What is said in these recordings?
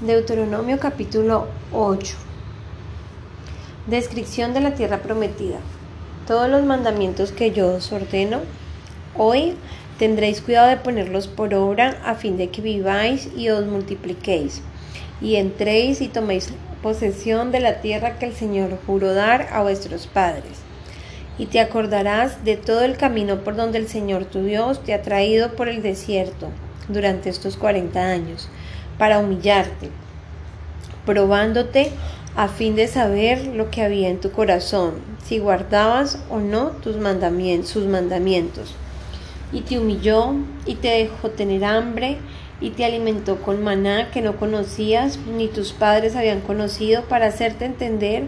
Deuteronomio capítulo 8. Descripción de la tierra prometida. Todos los mandamientos que yo os ordeno hoy tendréis cuidado de ponerlos por obra a fin de que viváis y os multipliquéis y entréis y toméis posesión de la tierra que el Señor juró dar a vuestros padres. Y te acordarás de todo el camino por donde el Señor tu Dios te ha traído por el desierto durante estos cuarenta años para humillarte, probándote a fin de saber lo que había en tu corazón, si guardabas o no tus mandamientos, sus mandamientos. Y te humilló y te dejó tener hambre y te alimentó con maná que no conocías ni tus padres habían conocido para hacerte entender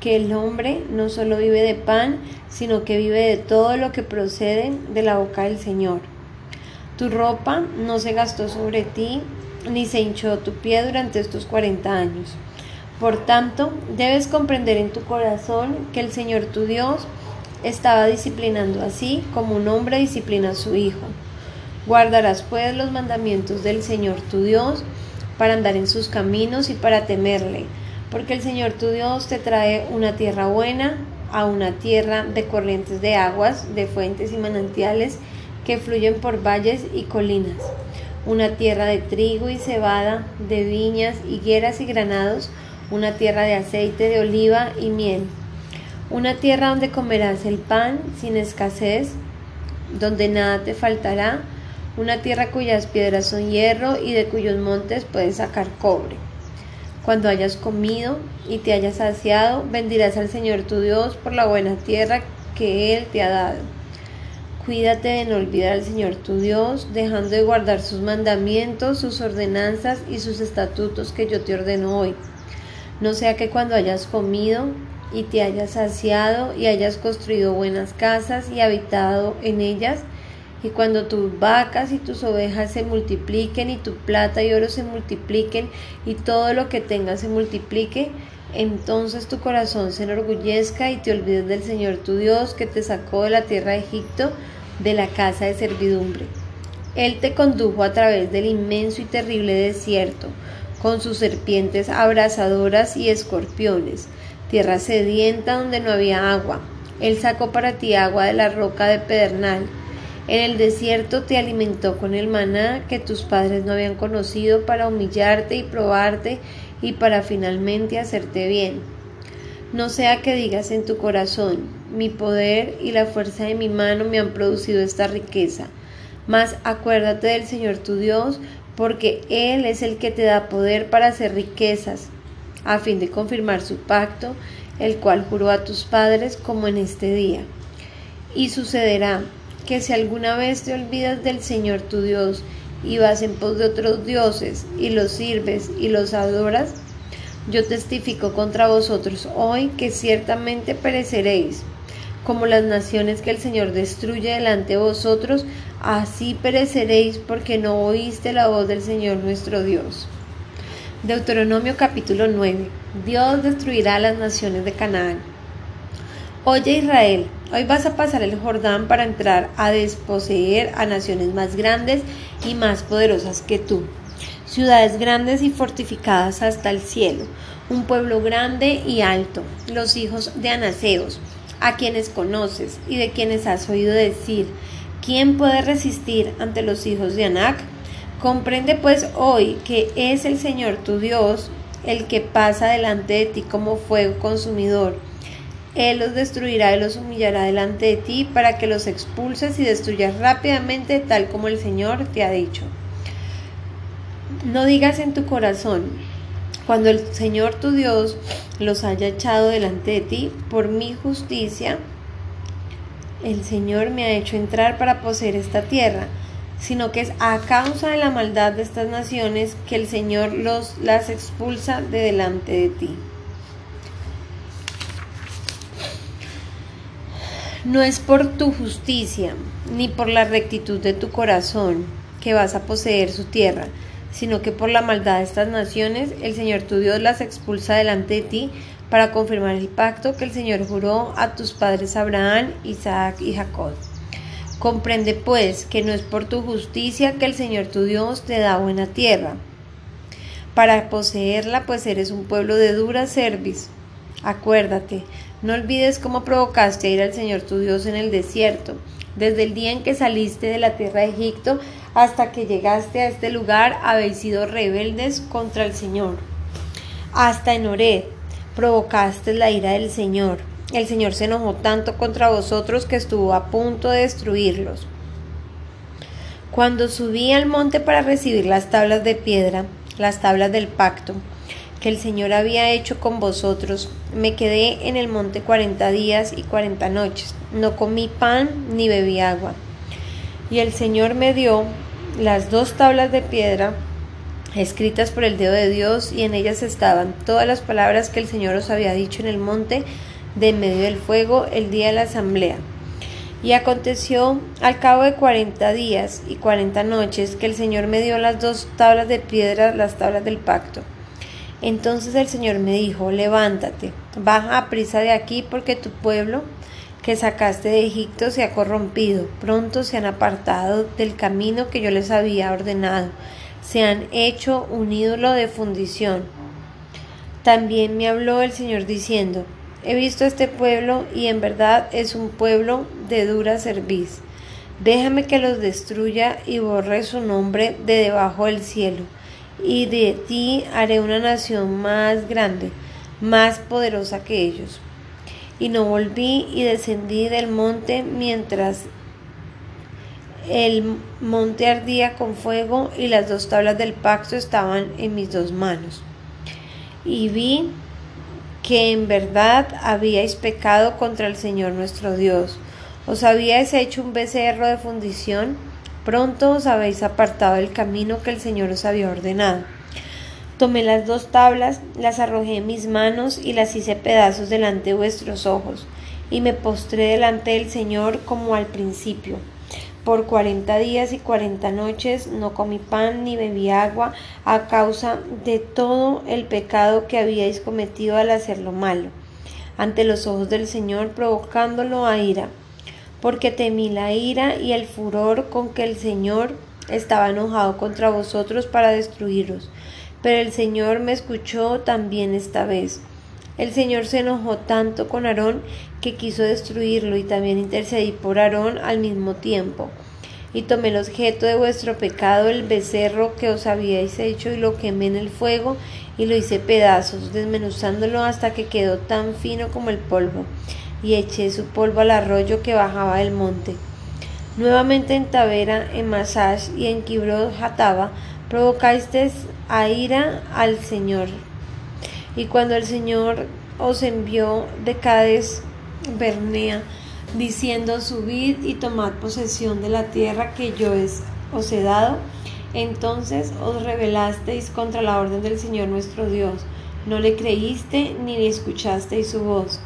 que el hombre no solo vive de pan, sino que vive de todo lo que procede de la boca del Señor. Tu ropa no se gastó sobre ti ni se hinchó tu pie durante estos cuarenta años. Por tanto, debes comprender en tu corazón que el Señor tu Dios estaba disciplinando así como un hombre disciplina a su hijo. Guardarás pues los mandamientos del Señor tu Dios para andar en sus caminos y para temerle, porque el Señor tu Dios te trae una tierra buena, a una tierra de corrientes de aguas, de fuentes y manantiales que fluyen por valles y colinas. Una tierra de trigo y cebada, de viñas, higueras y granados, una tierra de aceite de oliva y miel, una tierra donde comerás el pan sin escasez, donde nada te faltará, una tierra cuyas piedras son hierro y de cuyos montes puedes sacar cobre. Cuando hayas comido y te hayas saciado, bendirás al Señor tu Dios por la buena tierra que Él te ha dado Cuídate de no olvidar al Señor tu Dios, dejando de guardar sus mandamientos, sus ordenanzas y sus estatutos que yo te ordeno hoy. No sea que cuando hayas comido y te hayas saciado y hayas construido buenas casas y habitado en ellas, y cuando tus vacas y tus ovejas se multipliquen y tu plata y oro se multipliquen y todo lo que tengas se multiplique, entonces tu corazón se enorgullezca y te olvides del Señor tu Dios que te sacó de la tierra de Egipto, de la casa de servidumbre. Él te condujo a través del inmenso y terrible desierto, con sus serpientes abrasadoras y escorpiones, tierra sedienta donde no había agua. Él sacó para ti agua de la roca de pedernal. En el desierto te alimentó con el maná que tus padres no habían conocido para humillarte y probarte y para finalmente hacerte bien. No sea que digas en tu corazón, mi poder y la fuerza de mi mano me han producido esta riqueza. Mas acuérdate del Señor tu Dios, porque Él es el que te da poder para hacer riquezas, a fin de confirmar su pacto, el cual juró a tus padres como en este día. Y sucederá que si alguna vez te olvidas del Señor tu Dios y vas en pos de otros dioses y los sirves y los adoras, yo testifico contra vosotros hoy que ciertamente pereceréis. Como las naciones que el Señor destruye delante de vosotros, así pereceréis porque no oíste la voz del Señor nuestro Dios. Deuteronomio capítulo 9. Dios destruirá las naciones de Canaán. Oye Israel, hoy vas a pasar el Jordán para entrar a desposeer a naciones más grandes y más poderosas que tú, ciudades grandes y fortificadas hasta el cielo, un pueblo grande y alto, los hijos de Anaseos, a quienes conoces y de quienes has oído decir, ¿quién puede resistir ante los hijos de Anac? Comprende pues hoy que es el Señor tu Dios el que pasa delante de ti como fuego consumidor él los destruirá y los humillará delante de ti para que los expulses y destruyas rápidamente tal como el Señor te ha dicho. No digas en tu corazón, cuando el Señor tu Dios los haya echado delante de ti, por mi justicia, el Señor me ha hecho entrar para poseer esta tierra, sino que es a causa de la maldad de estas naciones que el Señor los las expulsa de delante de ti. No es por tu justicia ni por la rectitud de tu corazón que vas a poseer su tierra, sino que por la maldad de estas naciones el Señor tu Dios las expulsa delante de ti para confirmar el pacto que el Señor juró a tus padres Abraham, Isaac y Jacob. Comprende pues que no es por tu justicia que el Señor tu Dios te da buena tierra, para poseerla, pues eres un pueblo de dura cerviz. Acuérdate, no olvides cómo provocaste a ir al Señor tu Dios en el desierto, desde el día en que saliste de la tierra de Egipto hasta que llegaste a este lugar habéis sido rebeldes contra el Señor. Hasta en Ored provocaste la ira del Señor. El Señor se enojó tanto contra vosotros que estuvo a punto de destruirlos. Cuando subí al monte para recibir las tablas de piedra, las tablas del pacto, que el Señor había hecho con vosotros, me quedé en el monte cuarenta días y cuarenta noches. No comí pan ni bebí agua. Y el Señor me dio las dos tablas de piedra escritas por el dedo de Dios y en ellas estaban todas las palabras que el Señor os había dicho en el monte de en medio del fuego el día de la asamblea. Y aconteció al cabo de cuarenta días y cuarenta noches que el Señor me dio las dos tablas de piedra, las tablas del pacto. Entonces el Señor me dijo, levántate, baja a prisa de aquí porque tu pueblo que sacaste de Egipto se ha corrompido, pronto se han apartado del camino que yo les había ordenado, se han hecho un ídolo de fundición. También me habló el Señor diciendo, he visto este pueblo y en verdad es un pueblo de dura cerviz. Déjame que los destruya y borre su nombre de debajo del cielo, y de ti haré una nación más grande, más poderosa que ellos y no volví y descendí del monte mientras el monte ardía con fuego y las dos tablas del pacto estaban en mis dos manos. Y vi que en verdad habíais pecado contra el Señor nuestro Dios. Os habíais hecho un becerro de fundición, pronto os habéis apartado del camino que el Señor os había ordenado. Tomé las dos tablas, las arrojé en mis manos y las hice pedazos delante de vuestros ojos, y me postré delante del Señor como al principio. Por cuarenta días y cuarenta noches no comí pan ni bebí agua a causa de todo el pecado que habíais cometido al hacer lo malo, ante los ojos del Señor provocándolo a ira, porque temí la ira y el furor con que el Señor estaba enojado contra vosotros para destruiros pero el Señor me escuchó también esta vez. El Señor se enojó tanto con Aarón que quiso destruirlo y también intercedí por Aarón al mismo tiempo. Y tomé el objeto de vuestro pecado, el becerro que os habíais hecho, y lo quemé en el fuego, y lo hice pedazos, desmenuzándolo hasta que quedó tan fino como el polvo, y eché su polvo al arroyo que bajaba del monte. Nuevamente en Tavera, en Masash y en Kibrod Hataba, provocasteis a ira al Señor. Y cuando el Señor os envió de Cades Bernea, diciendo subid y tomad posesión de la tierra que yo os he dado, entonces os rebelasteis contra la orden del Señor nuestro Dios, no le creíste ni le escuchasteis su voz.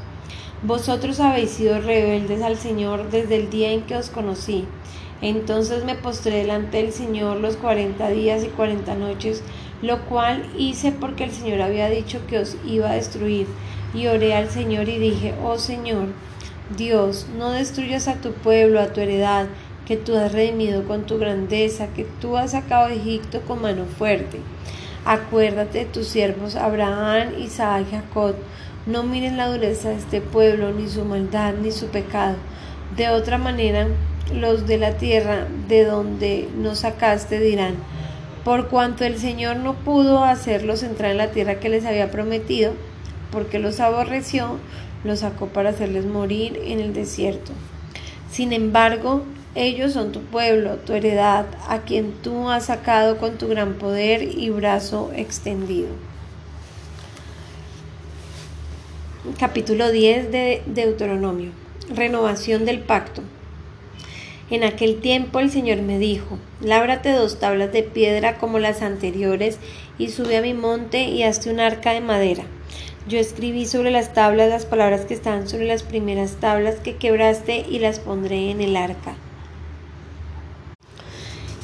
Vosotros habéis sido rebeldes al Señor desde el día en que os conocí. Entonces me postré delante del Señor los cuarenta días y cuarenta noches, lo cual hice porque el Señor había dicho que os iba a destruir. Y oré al Señor y dije, oh Señor, Dios, no destruyas a tu pueblo, a tu heredad, que tú has redimido con tu grandeza, que tú has sacado de Egipto con mano fuerte. Acuérdate de tus siervos Abraham, Isaac y Jacob. No miren la dureza de este pueblo, ni su maldad, ni su pecado. De otra manera, los de la tierra de donde nos sacaste dirán, por cuanto el Señor no pudo hacerlos entrar en la tierra que les había prometido, porque los aborreció, los sacó para hacerles morir en el desierto. Sin embargo, ellos son tu pueblo, tu heredad, a quien tú has sacado con tu gran poder y brazo extendido. Capítulo 10 de Deuteronomio. Renovación del pacto. En aquel tiempo el Señor me dijo, Lábrate dos tablas de piedra como las anteriores, y sube a mi monte y hazte un arca de madera. Yo escribí sobre las tablas las palabras que estaban sobre las primeras tablas que quebraste y las pondré en el arca.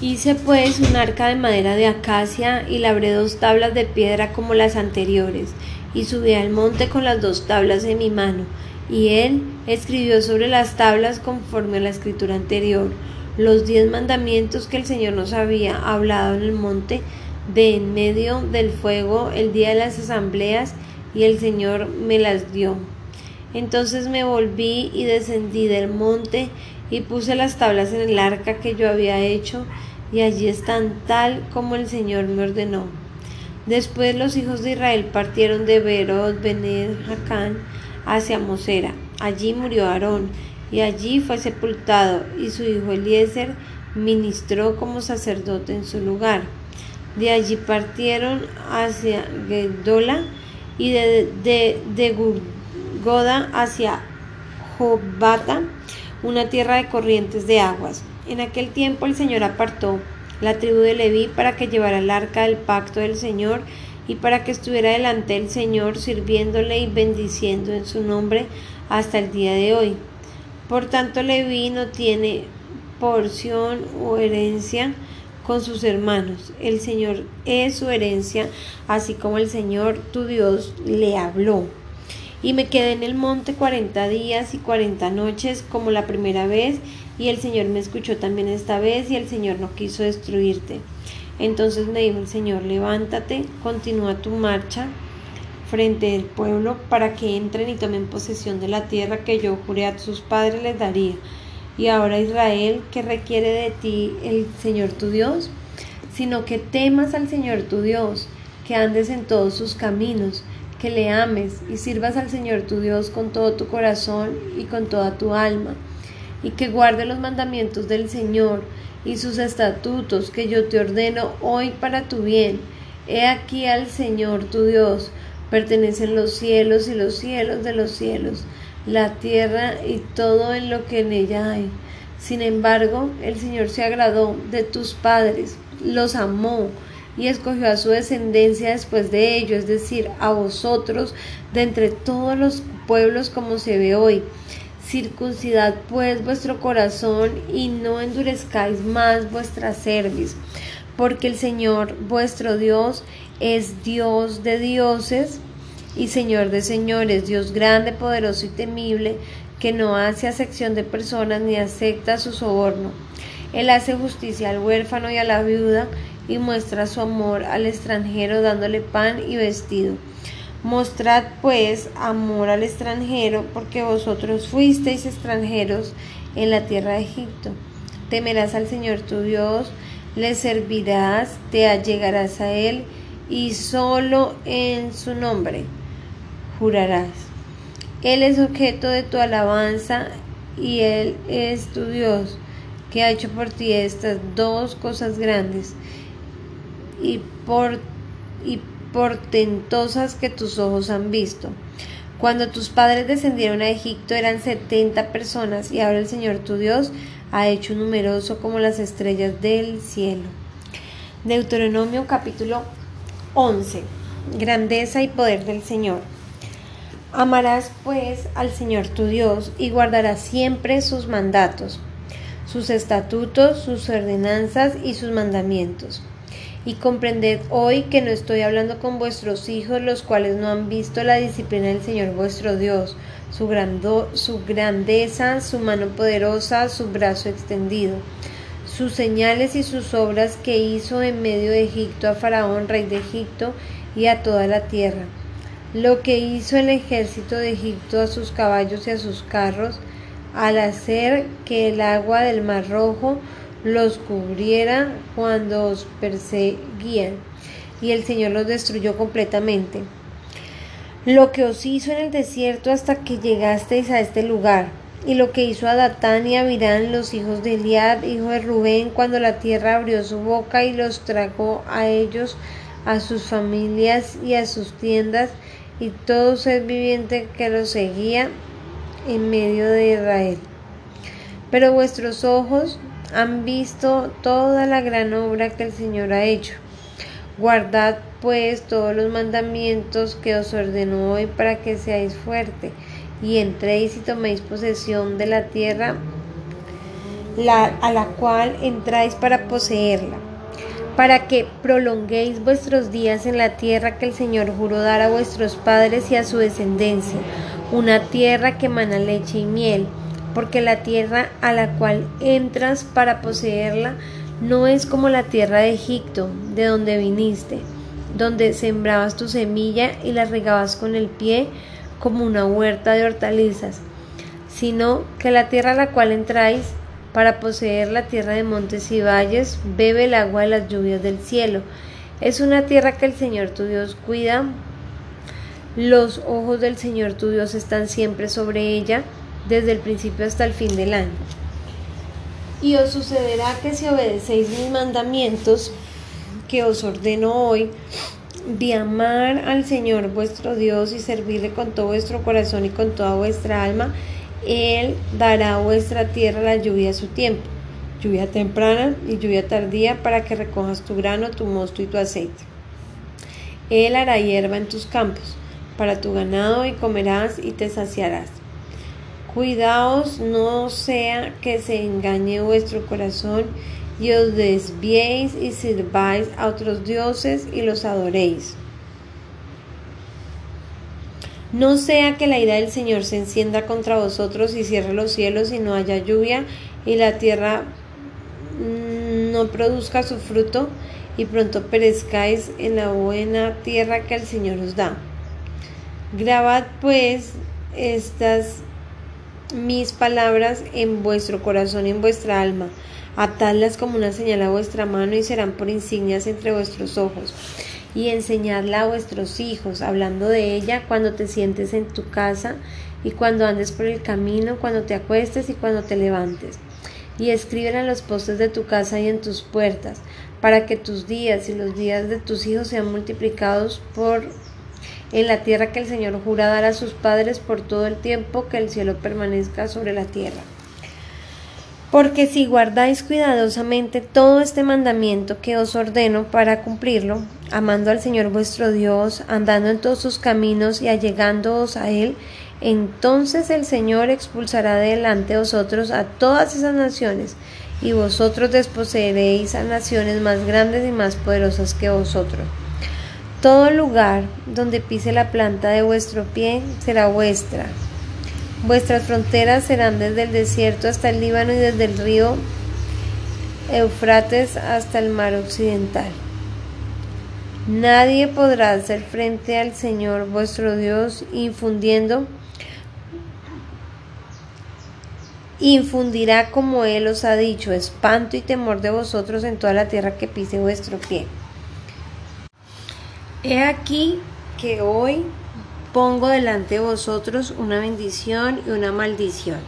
Hice pues un arca de madera de acacia y labré dos tablas de piedra como las anteriores, y subí al monte con las dos tablas en mi mano, y él escribió sobre las tablas conforme a la escritura anterior los diez mandamientos que el Señor nos había hablado en el monte de en medio del fuego el día de las asambleas y el Señor me las dio. Entonces me volví y descendí del monte y puse las tablas en el arca que yo había hecho y allí están tal como el Señor me ordenó. Después los hijos de Israel partieron de Berot Bened Jacán hacia Mosera. Allí murió Aarón y allí fue sepultado y su hijo Eliezer ministró como sacerdote en su lugar. De allí partieron hacia Gedola y de, de, de Goda hacia Jobata, una tierra de corrientes de aguas. En aquel tiempo el Señor apartó la tribu de Leví para que llevara el arca del pacto del Señor y para que estuviera delante del Señor sirviéndole y bendiciendo en su nombre hasta el día de hoy. Por tanto, Leví no tiene porción o herencia con sus hermanos. El Señor es su herencia, así como el Señor tu Dios le habló. Y me quedé en el monte cuarenta días y cuarenta noches como la primera vez, y el Señor me escuchó también esta vez, y el Señor no quiso destruirte. Entonces me dijo el Señor, levántate, continúa tu marcha frente al pueblo para que entren y tomen posesión de la tierra que yo juré a sus padres les daría. Y ahora Israel, ¿qué requiere de ti el Señor tu Dios? Sino que temas al Señor tu Dios, que andes en todos sus caminos, que le ames y sirvas al Señor tu Dios con todo tu corazón y con toda tu alma, y que guarde los mandamientos del Señor y sus estatutos que yo te ordeno hoy para tu bien. He aquí al Señor tu Dios, pertenecen los cielos y los cielos de los cielos, la tierra y todo en lo que en ella hay. Sin embargo, el Señor se agradó de tus padres, los amó, y escogió a su descendencia después de ello, es decir, a vosotros de entre todos los pueblos como se ve hoy. Circuncidad pues vuestro corazón y no endurezcáis más vuestra cerviz, porque el Señor vuestro Dios es Dios de dioses y Señor de señores, Dios grande, poderoso y temible, que no hace acepción de personas ni acepta su soborno. Él hace justicia al huérfano y a la viuda y muestra su amor al extranjero dándole pan y vestido. Mostrad pues amor al extranjero, porque vosotros fuisteis extranjeros en la tierra de Egipto. Temerás al Señor tu Dios, le servirás, te allegarás a Él, y solo en su nombre jurarás. Él es objeto de tu alabanza y Él es tu Dios, que ha hecho por ti estas dos cosas grandes y, por, y portentosas que tus ojos han visto. Cuando tus padres descendieron a Egipto eran setenta personas y ahora el Señor tu Dios ha hecho numeroso como las estrellas del cielo. Deuteronomio capítulo 11. Grandeza y poder del Señor. Amarás pues al Señor tu Dios y guardarás siempre sus mandatos, sus estatutos, sus ordenanzas y sus mandamientos y comprended hoy que no estoy hablando con vuestros hijos, los cuales no han visto la disciplina del Señor vuestro Dios, su, su grandeza, su mano poderosa, su brazo extendido, sus señales y sus obras que hizo en medio de Egipto a Faraón, rey de Egipto, y a toda la tierra. Lo que hizo el ejército de Egipto a sus caballos y a sus carros, al hacer que el agua del Mar Rojo los cubriera cuando os perseguían, y el Señor los destruyó completamente. Lo que os hizo en el desierto hasta que llegasteis a este lugar, y lo que hizo a Datán y a Virán, los hijos de Eliad, hijo de Rubén, cuando la tierra abrió su boca y los tragó a ellos, a sus familias y a sus tiendas, y todo ser viviente que los seguía en medio de Israel. Pero vuestros ojos han visto toda la gran obra que el Señor ha hecho. Guardad pues todos los mandamientos que os ordenó hoy para que seáis fuerte y entréis y toméis posesión de la tierra a la cual entráis para poseerla, para que prolonguéis vuestros días en la tierra que el Señor juró dar a vuestros padres y a su descendencia, una tierra que mana leche y miel porque la tierra a la cual entras para poseerla No es como la tierra de Egipto, de donde viniste, donde sembrabas tu semilla y la regabas con el pie como una huerta de hortalizas, sino que la tierra a la cual entráis para poseer la tierra de montes y valles, bebe el agua de las lluvias del cielo. Es una tierra que el Señor tu Dios cuida. Los ojos del Señor tu Dios están siempre sobre ella, desde el principio hasta el fin del año. Y os sucederá que si obedecéis mis mandamientos, que os ordeno hoy, de amar al Señor vuestro Dios y servirle con todo vuestro corazón y con toda vuestra alma, Él dará a vuestra tierra la lluvia a su tiempo, lluvia temprana y lluvia tardía para que recojas tu grano, tu mosto y tu aceite. Él hará hierba en tus campos, para tu ganado y comerás y te saciarás. Cuidaos no sea que se engañe vuestro corazón y os desviéis y sirváis a otros dioses y los adoréis. No sea que la ira del Señor se encienda contra vosotros y cierre los cielos y no haya lluvia y la tierra no produzca su fruto y pronto perezcáis en la buena tierra que el Señor os da. Grabad pues estas mis palabras en vuestro corazón y en vuestra alma atadlas como una señal a vuestra mano y serán por insignias entre vuestros ojos. Y enseñadla a vuestros hijos, hablando de ella cuando te sientes en tu casa y cuando andes por el camino, cuando te acuestes y cuando te levantes. Y escriben en los postes de tu casa y en tus puertas, para que tus días y los días de tus hijos sean multiplicados por en la tierra que el Señor jura dar a sus padres por todo el tiempo que el cielo permanezca sobre la tierra. Porque si guardáis cuidadosamente todo este mandamiento que os ordeno para cumplirlo, amando al Señor vuestro Dios, andando en todos sus caminos y allegándoos a Él, entonces el Señor expulsará delante de vosotros a todas esas naciones, y vosotros desposeeréis a naciones más grandes y más poderosas que vosotros. Todo lugar donde pise la planta de vuestro pie será vuestra, Vuestras fronteras serán desde el desierto hasta el Líbano y desde el río Eufrates hasta el mar occidental. Nadie podrá hacer frente al Señor vuestro Dios infundiendo infundirá como Él os ha dicho espanto y temor de vosotros en toda la tierra que pise vuestro pie. He aquí que hoy pongo delante de vosotros una bendición y una maldición.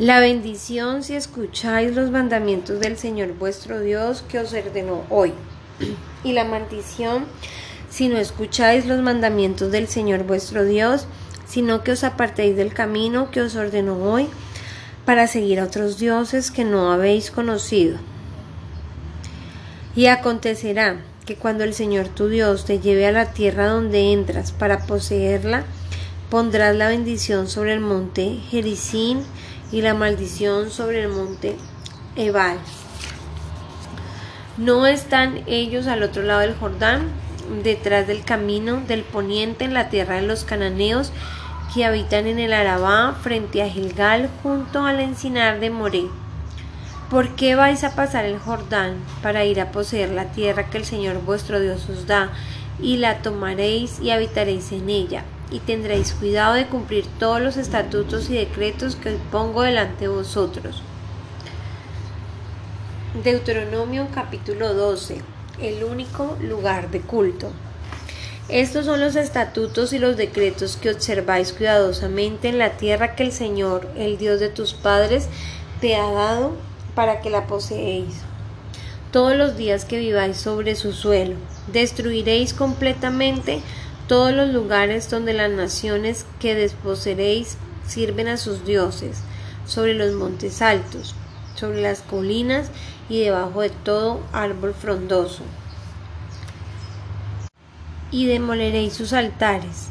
La bendición si escucháis los mandamientos del Señor vuestro Dios que os ordenó hoy. Y la maldición si no escucháis los mandamientos del Señor vuestro Dios, sino que os apartéis del camino que os ordenó hoy para seguir a otros dioses que no habéis conocido. Y acontecerá que cuando el Señor tu Dios te lleve a la tierra donde entras para poseerla, pondrás la bendición sobre el monte Jericín y la maldición sobre el monte Ebal. ¿No están ellos al otro lado del Jordán, detrás del camino del poniente en la tierra de los cananeos que habitan en el Arabá frente a Gilgal junto al encinar de Moré? ¿Por qué vais a pasar el Jordán para ir a poseer la tierra que el Señor vuestro Dios os da, y la tomaréis y habitaréis en ella, y tendréis cuidado de cumplir todos los estatutos y decretos que pongo delante de vosotros? Deuteronomio capítulo 12, el único lugar de culto. Estos son los estatutos y los decretos que observáis cuidadosamente en la tierra que el Señor, el Dios de tus padres, te ha dado para que la poseéis. Todos los días que viváis sobre su suelo, destruiréis completamente todos los lugares donde las naciones que desposeeréis sirven a sus dioses, sobre los montes altos, sobre las colinas y debajo de todo árbol frondoso. Y demoleréis sus altares,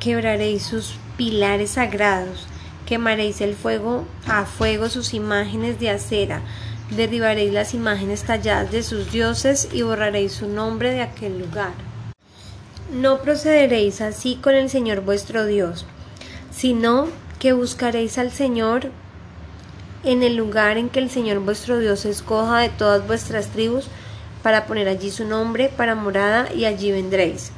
quebraréis sus pilares sagrados, Quemaréis el fuego a fuego sus imágenes de acera, derribaréis las imágenes talladas de sus dioses y borraréis su nombre de aquel lugar. No procederéis así con el Señor vuestro Dios, sino que buscaréis al Señor en el lugar en que el Señor vuestro Dios escoja de todas vuestras tribus, para poner allí su nombre para morada, y allí vendréis.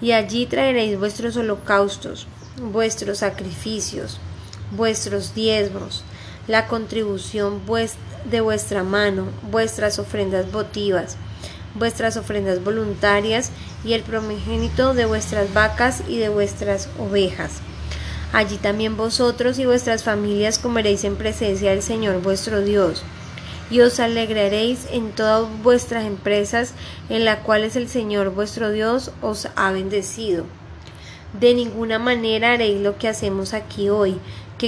Y allí traeréis vuestros holocaustos, vuestros sacrificios, vuestros diezmos, la contribución de vuestra mano, vuestras ofrendas votivas, vuestras ofrendas voluntarias y el primogénito de vuestras vacas y de vuestras ovejas. Allí también vosotros y vuestras familias comeréis en presencia del Señor vuestro Dios, y os alegraréis en todas vuestras empresas en las cuales el Señor vuestro Dios os ha bendecido. De ninguna manera haréis lo que hacemos aquí hoy,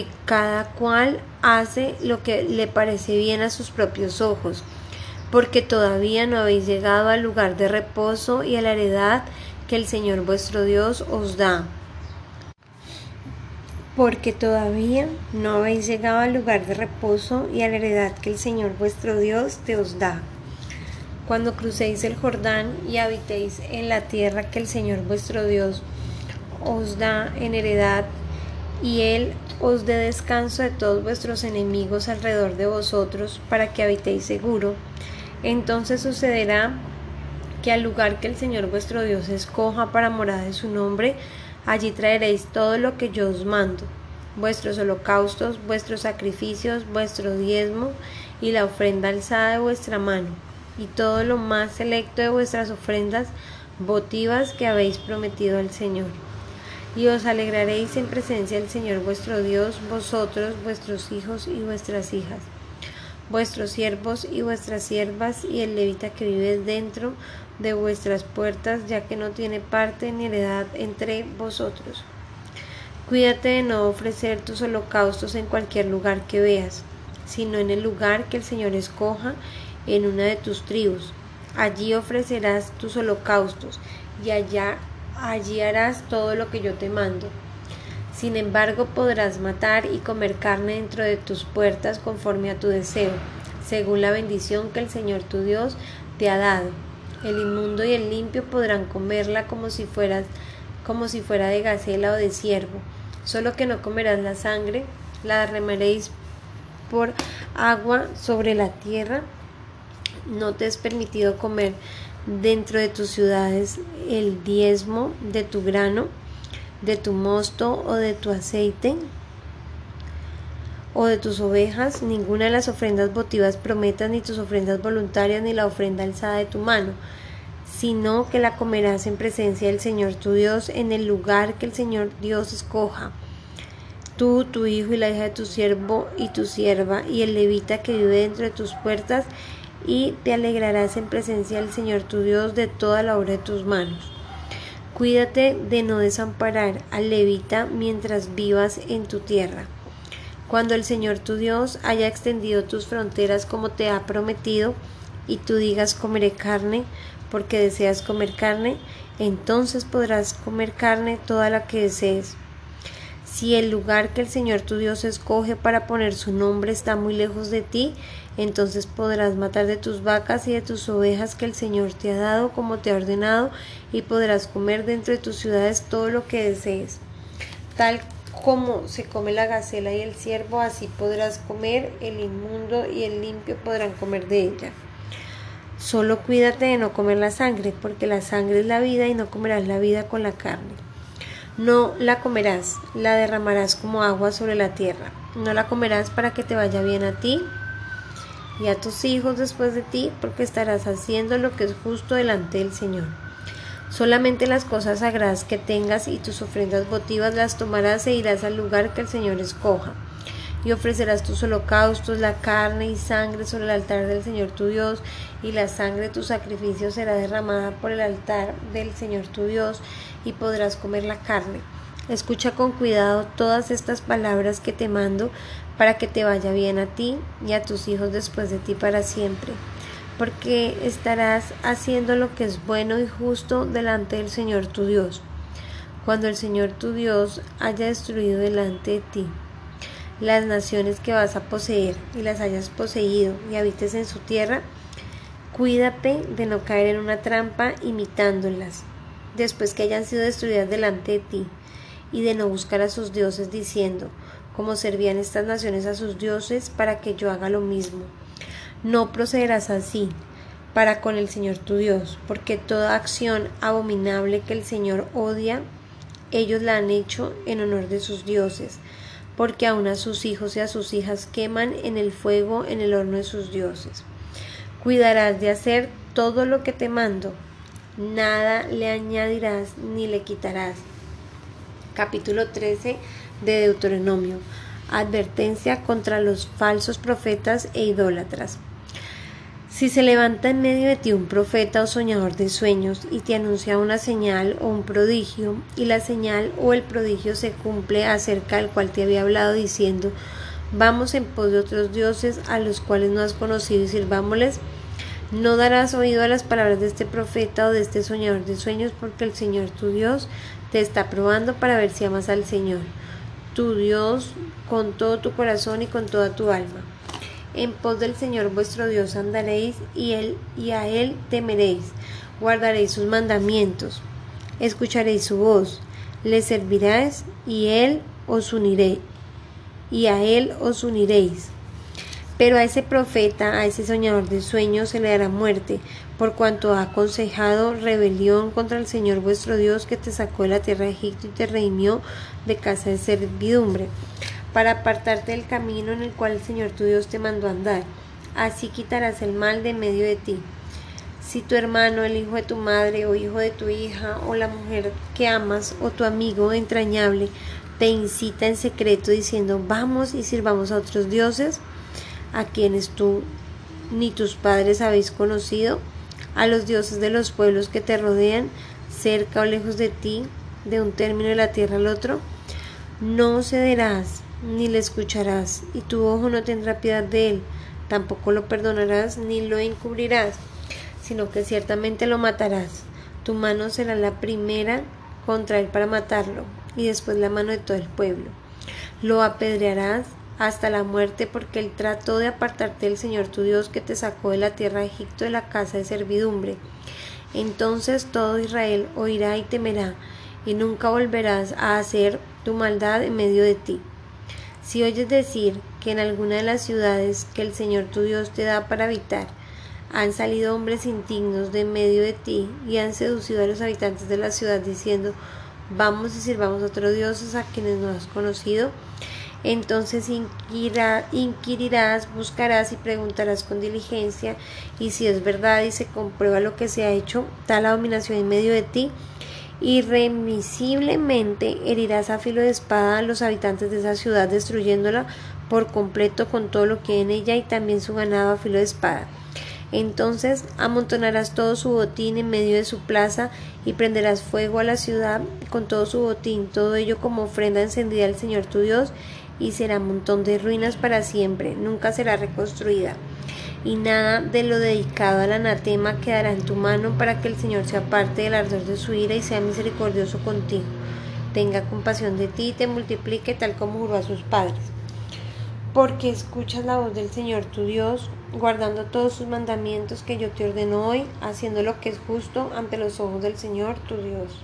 que cada cual hace lo que le parece bien a sus propios ojos porque todavía no habéis llegado al lugar de reposo y a la heredad que el Señor vuestro Dios os da. Porque todavía no habéis llegado al lugar de reposo y a la heredad que el Señor vuestro Dios te os da. Cuando crucéis el Jordán y habitéis en la tierra que el Señor vuestro Dios os da en heredad, y Él os dé descanso de todos vuestros enemigos alrededor de vosotros, para que habitéis seguro, entonces sucederá que al lugar que el Señor vuestro Dios escoja para morada de su nombre, allí traeréis todo lo que yo os mando, vuestros holocaustos, vuestros sacrificios, vuestro diezmo y la ofrenda alzada de vuestra mano, y todo lo más selecto de vuestras ofrendas votivas que habéis prometido al Señor. Y os alegraréis en presencia del Señor vuestro Dios, vosotros, vuestros hijos y vuestras hijas vuestros siervos y vuestras siervas y el levita que vive dentro de vuestras puertas, ya que no tiene parte ni heredad entre vosotros. Cuídate de no ofrecer tus holocaustos en cualquier lugar que veas, sino en el lugar que el Señor escoja en una de tus tribus. Allí ofrecerás tus holocaustos y allá allí harás todo lo que yo te mando. Sin embargo, podrás matar y comer carne dentro de tus puertas conforme a tu deseo, según la bendición que el Señor tu Dios te ha dado. El inmundo y el limpio podrán comerla como si fueras como si fuera de gacela o de ciervo, solo que no comerás la sangre, la derramaréis por agua sobre la tierra. No te es permitido comer dentro de tus ciudades el diezmo de tu grano de tu mosto o de tu aceite o de tus ovejas, ninguna de las ofrendas votivas prometas, ni tus ofrendas voluntarias, ni la ofrenda alzada de tu mano, sino que la comerás en presencia del Señor tu Dios en el lugar que el Señor Dios escoja. Tú, tu hijo y la hija de tu siervo y tu sierva, y el levita que vive dentro de tus puertas, y te alegrarás en presencia del Señor tu Dios de toda la obra de tus manos. Cuídate de no desamparar al levita mientras vivas en tu tierra. Cuando el Señor tu Dios haya extendido tus fronteras como te ha prometido, y tú digas comeré carne, porque deseas comer carne, entonces podrás comer carne toda la que desees. Si el lugar que el Señor tu Dios escoge para poner su nombre está muy lejos de ti, entonces podrás matar de tus vacas y de tus ovejas que el Señor te ha dado como te ha ordenado, y podrás comer dentro de tus ciudades todo lo que desees. Tal como se come la gacela y el ciervo, así podrás comer, el inmundo y el limpio podrán comer de ella. Solo cuídate de no comer la sangre, porque la sangre es la vida y no comerás la vida con la carne. No la comerás, la derramarás como agua sobre la tierra. No la comerás para que te vaya bien a ti y a tus hijos después de ti, porque estarás haciendo lo que es justo delante del Señor. Solamente las cosas sagradas que tengas y tus ofrendas votivas las tomarás e irás al lugar que el Señor escoja. Y ofrecerás tus holocaustos, la carne y sangre sobre el altar del Señor tu Dios, y la sangre de tu sacrificio será derramada por el altar del Señor tu Dios, y podrás comer la carne. Escucha con cuidado todas estas palabras que te mando para que te vaya bien a ti y a tus hijos después de ti para siempre, porque estarás haciendo lo que es bueno y justo delante del Señor tu Dios. Cuando el Señor tu Dios haya destruido delante de ti las naciones que vas a poseer y las hayas poseído y habites en su tierra, cuídate de no caer en una trampa imitándolas después que hayan sido destruidas delante de ti, y de no buscar a sus dioses diciendo, como servían estas naciones a sus dioses, para que yo haga lo mismo. No procederás así para con el Señor tu Dios, porque toda acción abominable que el Señor odia, ellos la han hecho en honor de sus dioses, porque aun a sus hijos y a sus hijas queman en el fuego en el horno de sus dioses. Cuidarás de hacer todo lo que te mando, nada le añadirás ni le quitarás. Capítulo 13 de Deuteronomio. Advertencia contra los falsos profetas e idólatras. Si se levanta en medio de ti un profeta o soñador de sueños y te anuncia una señal o un prodigio, y la señal o el prodigio se cumple acerca del cual te había hablado diciendo, vamos en pos de otros dioses a los cuales no has conocido y sirvámosles, no darás oído a las palabras de este profeta o de este soñador de sueños, porque el Señor tu Dios te está probando para ver si amas al Señor, tu Dios, con todo tu corazón y con toda tu alma. En pos del Señor vuestro Dios andaréis y, él, y a Él temeréis, guardaréis sus mandamientos, escucharéis su voz, le serviráis y Él os uniré, y a Él os uniréis. Pero a ese profeta, a ese soñador de sueños, se le dará muerte, por cuanto ha aconsejado rebelión contra el Señor vuestro Dios que te sacó de la tierra de Egipto y te reunió de casa de servidumbre, para apartarte del camino en el cual el Señor tu Dios te mandó andar. Así quitarás el mal de medio de ti. Si tu hermano, el hijo de tu madre o hijo de tu hija o la mujer que amas o tu amigo entrañable te incita en secreto diciendo vamos y sirvamos a otros dioses, a quienes tú ni tus padres habéis conocido, a los dioses de los pueblos que te rodean, cerca o lejos de ti, de un término de la tierra al otro, no cederás ni le escucharás, y tu ojo no tendrá piedad de él, tampoco lo perdonarás ni lo encubrirás, sino que ciertamente lo matarás. Tu mano será la primera contra él para matarlo, y después la mano de todo el pueblo. Lo apedrearás hasta la muerte, porque él trató de apartarte del Señor tu Dios que te sacó de la tierra de Egipto de la casa de servidumbre. Entonces todo Israel oirá y temerá, y nunca volverás a hacer tu maldad en medio de ti. Si oyes decir que en alguna de las ciudades que el Señor tu Dios te da para habitar, han salido hombres indignos de medio de ti y han seducido a los habitantes de la ciudad diciendo, vamos y sirvamos a otros dioses a quienes no has conocido, entonces inquirirás, buscarás y preguntarás con diligencia, y si es verdad y se comprueba lo que se ha hecho, tal abominación en medio de ti, irremisiblemente herirás a filo de espada a los habitantes de esa ciudad, destruyéndola por completo con todo lo que hay en ella y también su ganado a filo de espada. Entonces amontonarás todo su botín en medio de su plaza y prenderás fuego a la ciudad con todo su botín, todo ello como ofrenda encendida al Señor tu Dios, y será montón de ruinas para siempre, nunca será reconstruida. Y nada de lo dedicado al anatema quedará en tu mano para que el Señor se aparte del ardor de su ira y sea misericordioso contigo. Tenga compasión de ti y te multiplique tal como juró a sus padres. Porque escuchas la voz del Señor tu Dios, guardando todos sus mandamientos que yo te ordeno hoy, haciendo lo que es justo ante los ojos del Señor tu Dios.